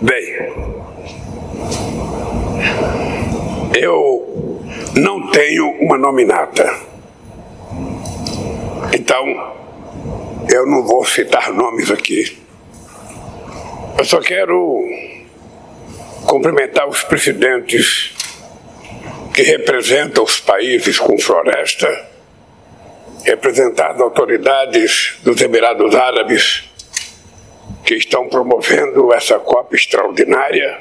Bem, eu não tenho uma nominata. Então, eu não vou citar nomes aqui. Eu só quero cumprimentar os presidentes que representam os países com floresta, representando autoridades dos Emirados Árabes que estão promovendo essa Copa extraordinária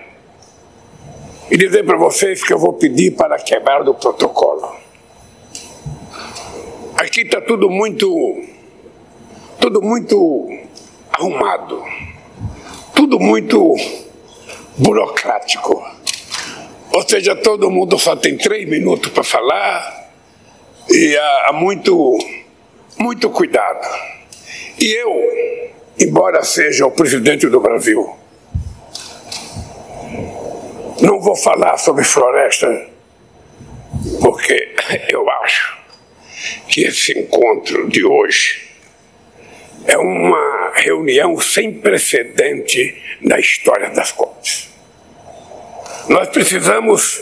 e dizer para vocês que eu vou pedir para quebrar do protocolo. Aqui está tudo muito, tudo muito arrumado, tudo muito burocrático. Ou seja, todo mundo só tem três minutos para falar e há, há muito, muito cuidado. E eu, embora seja o presidente do Brasil, não vou falar sobre floresta, porque eu acho que esse encontro de hoje é uma reunião sem precedente na história das COPs. Nós precisamos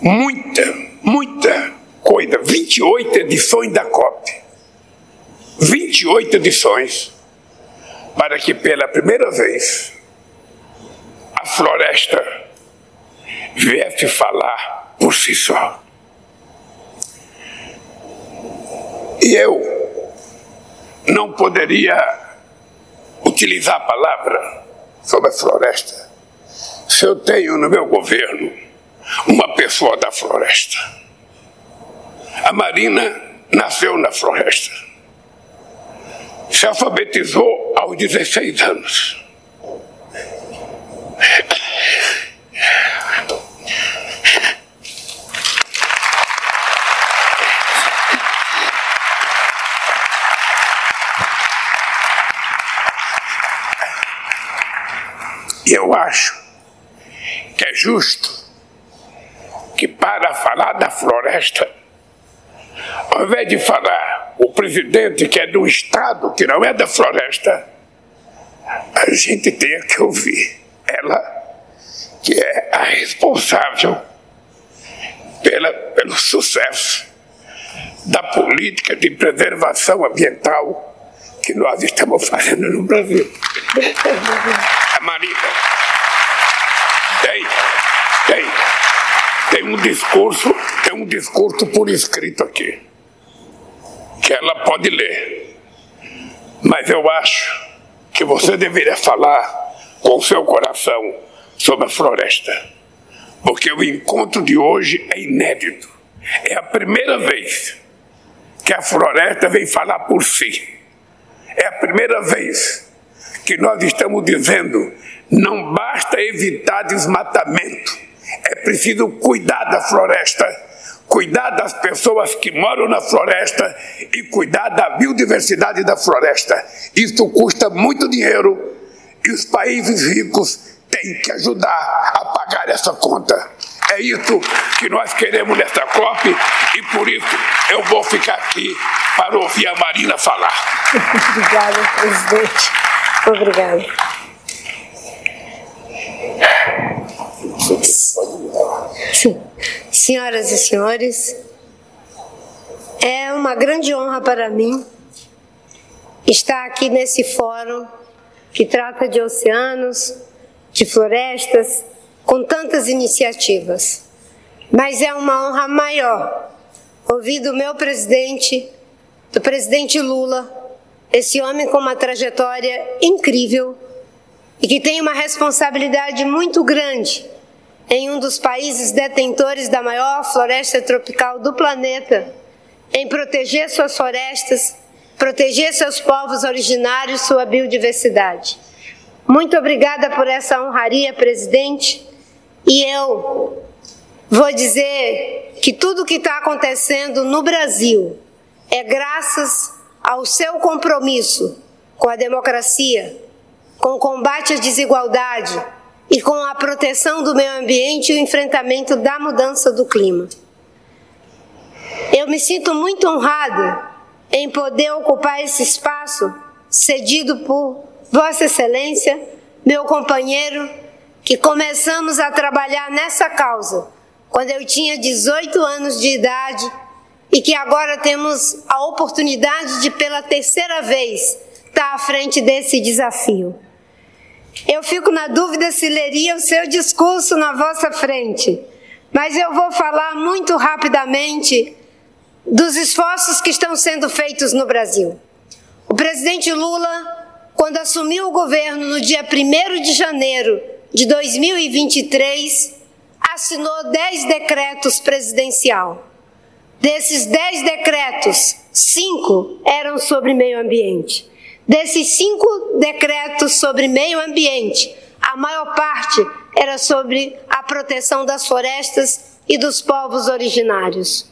muita, muita coisa, 28 edições da COP. 28 edições para que pela primeira vez a floresta viesse falar por si só. E eu não poderia utilizar a palavra sobre a floresta se eu tenho no meu governo uma pessoa da floresta. A Marina nasceu na floresta. Se alfabetizou aos 16 anos. Eu acho que é justo que para falar da floresta, ao invés de falar presidente que é do Estado, que não é da floresta, a gente tenha que ouvir ela, que é a responsável pela, pelo sucesso da política de preservação ambiental que nós estamos fazendo no Brasil. A Marina tem, tem, tem um discurso, tem um discurso por escrito aqui, que ela pode ler. Mas eu acho que você deveria falar com o seu coração sobre a floresta. Porque o encontro de hoje é inédito. É a primeira vez que a floresta vem falar por si. É a primeira vez que nós estamos dizendo não basta evitar desmatamento, é preciso cuidar da floresta, cuidar das pessoas que moram na floresta e cuidar da biodiversidade da floresta. Isso custa muito dinheiro e os países ricos têm que ajudar a pagar essa conta. É isso que nós queremos nessa COP e por isso eu vou ficar aqui para ouvir a Marina falar. Obrigada, presidente. Obrigada. Senhoras e senhores, é uma grande honra para mim estar aqui nesse fórum que trata de oceanos, de florestas, com tantas iniciativas. Mas é uma honra maior ouvir do meu presidente, do presidente Lula, esse homem com uma trajetória incrível e que tem uma responsabilidade muito grande em um dos países detentores da maior floresta tropical do planeta, em proteger suas florestas, proteger seus povos originários, sua biodiversidade. Muito obrigada por essa honraria, presidente. E eu vou dizer que tudo o que está acontecendo no Brasil é graças ao seu compromisso com a democracia, com o combate à desigualdade e com a proteção do meio ambiente e o enfrentamento da mudança do clima. Eu me sinto muito honrada em poder ocupar esse espaço cedido por Vossa Excelência, meu companheiro, que começamos a trabalhar nessa causa quando eu tinha 18 anos de idade e que agora temos a oportunidade de, pela terceira vez, estar à frente desse desafio. Eu fico na dúvida se leria o seu discurso na vossa frente, mas eu vou falar muito rapidamente dos esforços que estão sendo feitos no Brasil. O presidente Lula, quando assumiu o governo no dia 1 de janeiro de 2023, assinou 10 decretos presidencial. Desses 10 decretos, cinco eram sobre meio ambiente. Desses cinco decretos sobre meio ambiente, a maior parte era sobre a proteção das florestas e dos povos originários.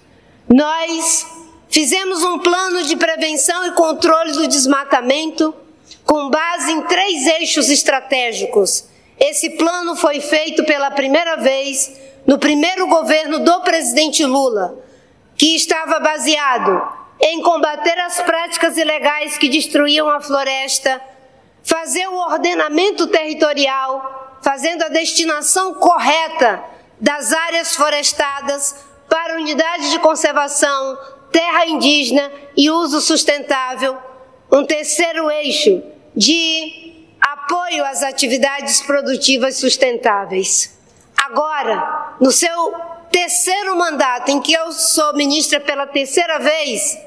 Nós fizemos um plano de prevenção e controle do desmatamento com base em três eixos estratégicos. Esse plano foi feito pela primeira vez no primeiro governo do presidente Lula, que estava baseado em combater as práticas ilegais que destruíam a floresta, fazer o ordenamento territorial, fazendo a destinação correta das áreas florestadas para unidade de conservação, terra indígena e uso sustentável. Um terceiro eixo de apoio às atividades produtivas sustentáveis. Agora, no seu terceiro mandato, em que eu sou ministra pela terceira vez,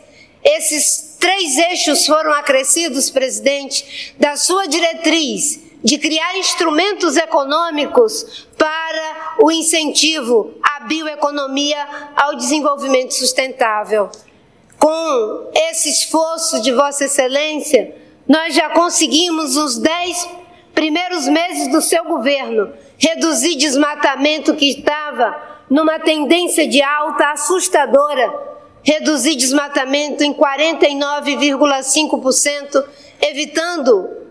esses três eixos foram acrescidos, presidente, da sua diretriz de criar instrumentos econômicos para o incentivo à bioeconomia, ao desenvolvimento sustentável. Com esse esforço de Vossa Excelência, nós já conseguimos, nos dez primeiros meses do seu governo, reduzir desmatamento que estava numa tendência de alta assustadora reduzir desmatamento em 49,5%, evitando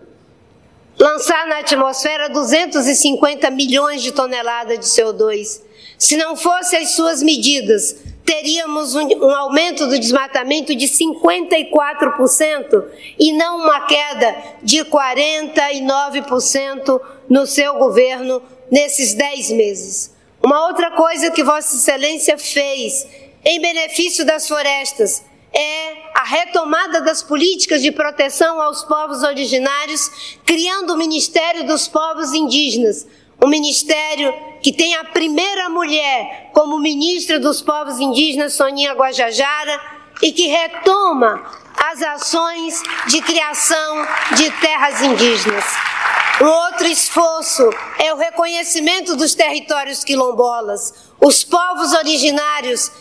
lançar na atmosfera 250 milhões de toneladas de CO2. Se não fossem as suas medidas, teríamos um, um, aumento do desmatamento de 54% e não uma queda de 49% no seu governo nesses 10 meses. Uma outra coisa que Vossa Excelência fez em benefício das florestas é a retomada das políticas de proteção aos povos originários, criando o Ministério dos Povos Indígenas, um ministério que tem a primeira mulher como ministra dos povos indígenas, Soninha Guajajara, e que retoma as ações de criação de terras indígenas. Um outro esforço é o reconhecimento dos territórios quilombolas. Os povos originários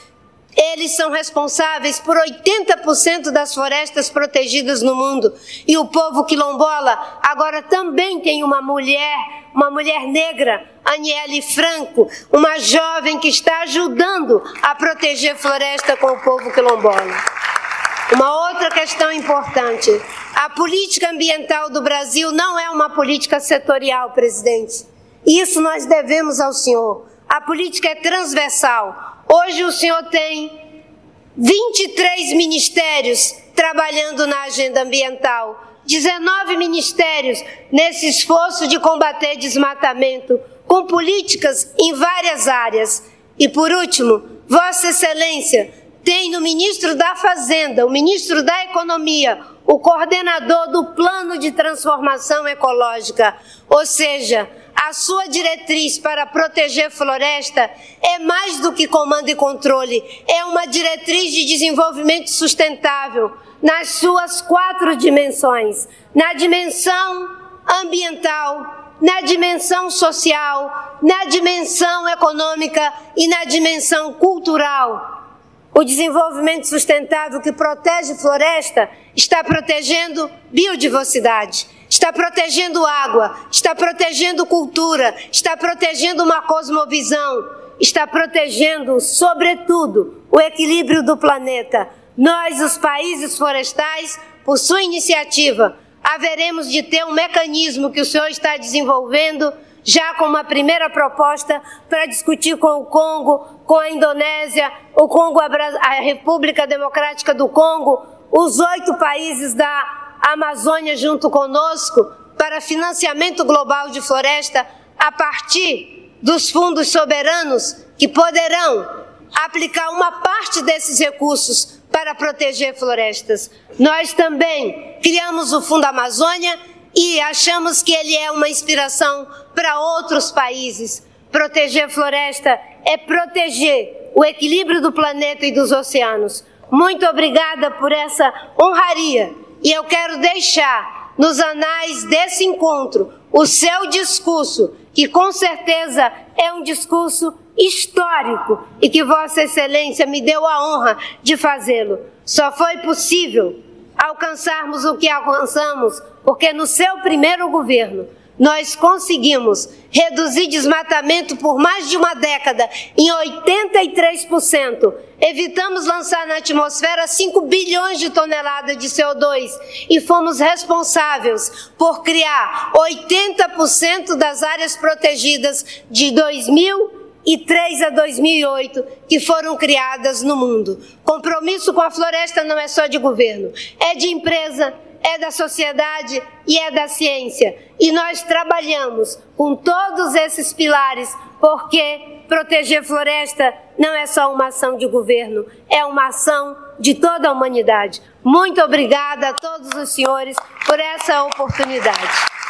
eles são responsáveis por 80% das florestas protegidas no mundo. E o povo quilombola agora também tem uma mulher, uma mulher negra, Aniele Franco, uma jovem que está ajudando a proteger floresta com o povo quilombola. Uma outra questão importante: a política ambiental do Brasil não é uma política setorial, presidente. Isso nós devemos ao senhor. A política é transversal. Hoje o senhor tem 23 ministérios trabalhando na agenda ambiental, 19 ministérios nesse esforço de combater desmatamento, com políticas em várias áreas. E por último, Vossa Excelência tem no ministro da Fazenda, o ministro da Economia, o coordenador do Plano de Transformação Ecológica, ou seja, a sua diretriz para proteger floresta é mais do que comando e controle, é uma diretriz de desenvolvimento sustentável nas suas quatro dimensões: na dimensão ambiental, na dimensão social, na dimensão econômica e na dimensão cultural. O desenvolvimento sustentável que protege floresta está protegendo biodiversidade está protegendo água, está protegendo cultura, está protegendo uma cosmovisão, está protegendo, sobretudo, o equilíbrio do planeta. Nós, os países florestais, por sua iniciativa, haveremos de ter um mecanismo que o senhor está desenvolvendo, já com uma primeira proposta para discutir com o Congo, com a Indonésia, o Congo, a República Democrática do Congo, os oito países da Amazônia junto conosco para financiamento global de floresta a partir dos fundos soberanos que poderão aplicar uma parte desses recursos para proteger florestas. Nós também criamos o Fundo Amazônia e achamos que ele é uma inspiração para outros países. Proteger floresta é proteger o equilíbrio do planeta e dos oceanos. Muito obrigada por essa honraria e eu quero deixar nos anais desse encontro o seu discurso, que com certeza é um discurso histórico e que Vossa Excelência me deu a honra de fazê-lo. Só foi possível alcançarmos o que alcançamos porque no seu primeiro governo nós conseguimos reduzir desmatamento por mais de uma década em 83%. Evitamos lançar na atmosfera 5 bilhões de toneladas de CO2 e fomos responsáveis por criar 80% das áreas protegidas de 2003 a 2008 que foram criadas no mundo. Compromisso com a floresta não é só de governo, é de empresa, é da sociedade e é da ciência. E nós trabalhamos com todos esses pilares, porque proteger floresta não é só uma ação de governo, é uma ação de toda a humanidade. Muito obrigada a todos os senhores por essa oportunidade.